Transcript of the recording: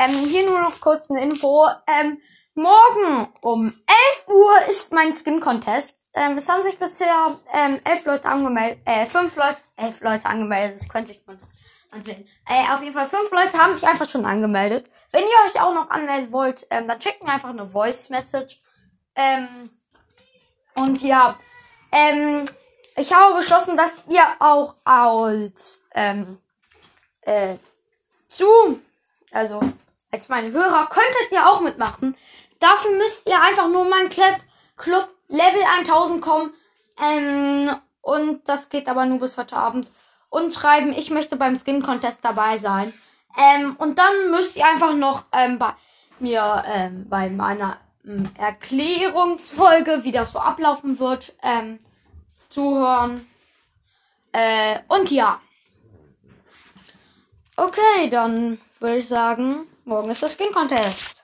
Ähm, hier nur noch kurz eine Info. Ähm, morgen um 11 Uhr ist mein Skin Contest. Ähm, es haben sich bisher ähm, elf Leute angemeldet, äh, fünf Leute, elf Leute angemeldet. Das könnte ich. Äh, auf jeden Fall fünf Leute haben sich einfach schon angemeldet. Wenn ihr euch auch noch anmelden wollt, ähm, dann schickt mir einfach eine Voice Message. Ähm, und ja, ähm, ich habe beschlossen, dass ihr auch als ähm, äh, zu, also als meine Hörer könntet ihr auch mitmachen. Dafür müsst ihr einfach nur in meinen Club, Club Level 1000 kommen. Ähm, und das geht aber nur bis heute Abend. Und schreiben, ich möchte beim Skin Contest dabei sein. Ähm, und dann müsst ihr einfach noch ähm, bei mir ähm, bei meiner ähm, Erklärungsfolge, wie das so ablaufen wird, ähm, zuhören. Äh, und ja. Okay, dann würde ich sagen, morgen ist der Skin Contest.